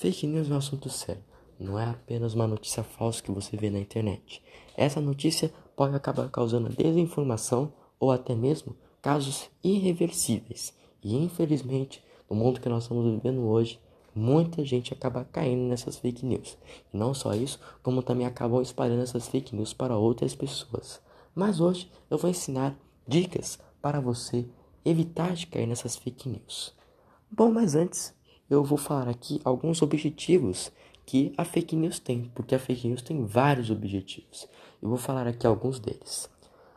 Fake news é um assunto sério. Não é apenas uma notícia falsa que você vê na internet. Essa notícia pode acabar causando desinformação ou até mesmo casos irreversíveis. E infelizmente, no mundo que nós estamos vivendo hoje, muita gente acaba caindo nessas fake news. E não só isso, como também acabam espalhando essas fake news para outras pessoas. Mas hoje eu vou ensinar dicas para você evitar de cair nessas fake news. Bom, mas antes eu vou falar aqui alguns objetivos que a fake news tem, porque a fake news tem vários objetivos. Eu vou falar aqui alguns deles.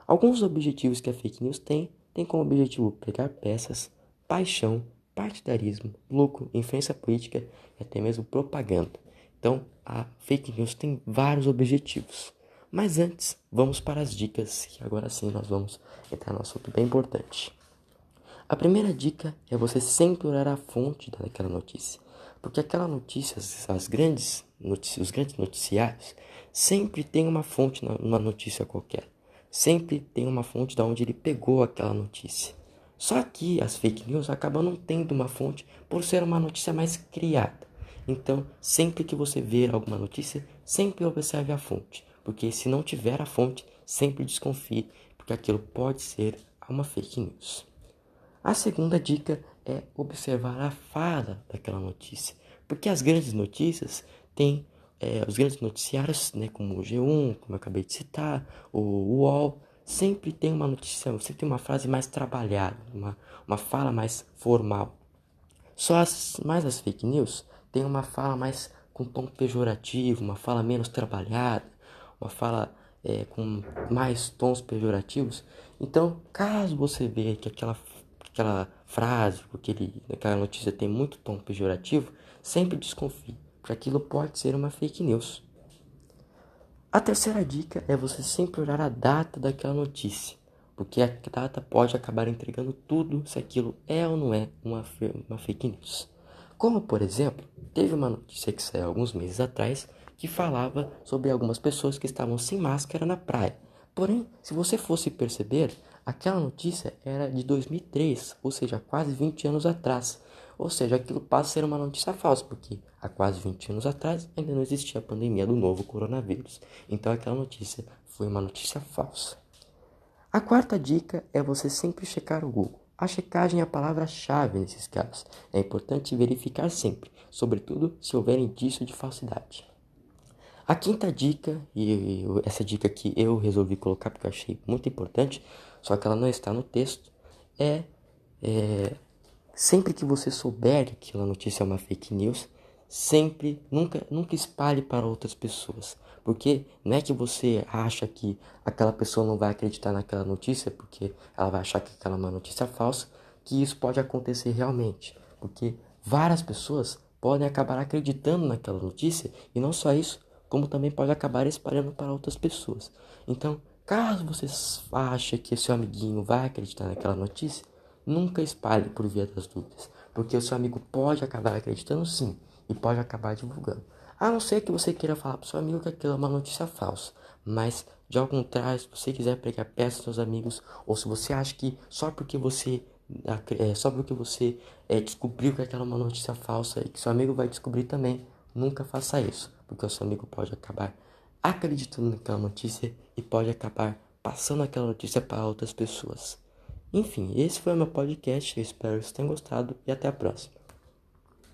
Alguns objetivos que a fake news tem tem como objetivo pregar peças, paixão, partidarismo, lucro, influência política e até mesmo propaganda. Então, a fake news tem vários objetivos. Mas antes, vamos para as dicas, que agora sim nós vamos entrar no assunto bem importante. A primeira dica é você sempre olhar a fonte daquela notícia, porque aquela notícia, as grandes notícias, os grandes noticiários, sempre tem uma fonte numa notícia qualquer. Sempre tem uma fonte da onde ele pegou aquela notícia. Só que as fake news acabam não tendo uma fonte por ser uma notícia mais criada. Então, sempre que você ver alguma notícia, sempre observe a fonte, porque se não tiver a fonte, sempre desconfie, porque aquilo pode ser uma fake news. A segunda dica é observar a fala daquela notícia, porque as grandes notícias têm é, os grandes noticiários, né, como o G1, como eu acabei de citar, o UOL, sempre tem uma notícia, sempre tem uma frase mais trabalhada, uma, uma fala mais formal. Só as mais as fake news têm uma fala mais com tom pejorativo, uma fala menos trabalhada, uma fala é, com mais tons pejorativos. Então, caso você veja que aquela aquela frase, porque ele, aquela notícia tem muito tom pejorativo, sempre desconfie, porque aquilo pode ser uma fake news. A terceira dica é você sempre olhar a data daquela notícia, porque a data pode acabar entregando tudo se aquilo é ou não é uma, uma fake news. Como, por exemplo, teve uma notícia que saiu alguns meses atrás que falava sobre algumas pessoas que estavam sem máscara na praia. Porém, se você fosse perceber, Aquela notícia era de 2003, ou seja, quase 20 anos atrás. Ou seja, aquilo passa a ser uma notícia falsa, porque há quase 20 anos atrás ainda não existia a pandemia do novo coronavírus. Então aquela notícia foi uma notícia falsa. A quarta dica é você sempre checar o Google. A checagem é a palavra-chave nesses casos. É importante verificar sempre, sobretudo se houver indício de falsidade. A quinta dica, e essa dica que eu resolvi colocar porque eu achei muito importante, só que ela não está no texto, é, é sempre que você souber que aquela notícia é uma fake news, sempre, nunca, nunca espalhe para outras pessoas. Porque não é que você acha que aquela pessoa não vai acreditar naquela notícia, porque ela vai achar que aquela é uma notícia falsa, que isso pode acontecer realmente. Porque várias pessoas podem acabar acreditando naquela notícia e não só isso, como também pode acabar espalhando para outras pessoas. Então, caso você ache que seu amiguinho vai acreditar naquela notícia, nunca espalhe por via das dúvidas, porque o seu amigo pode acabar acreditando sim e pode acabar divulgando. A não ser que você queira falar para seu amigo que aquilo é uma notícia falsa, mas de ao contrário, se você quiser pregar peça aos seus amigos, ou se você acha que só porque você é, só porque você é, descobriu que aquela é uma notícia falsa e que seu amigo vai descobrir também, nunca faça isso porque o seu amigo pode acabar acreditando naquela notícia e pode acabar passando aquela notícia para outras pessoas. Enfim, esse foi o meu podcast. Eu espero que vocês tenham gostado e até a próxima.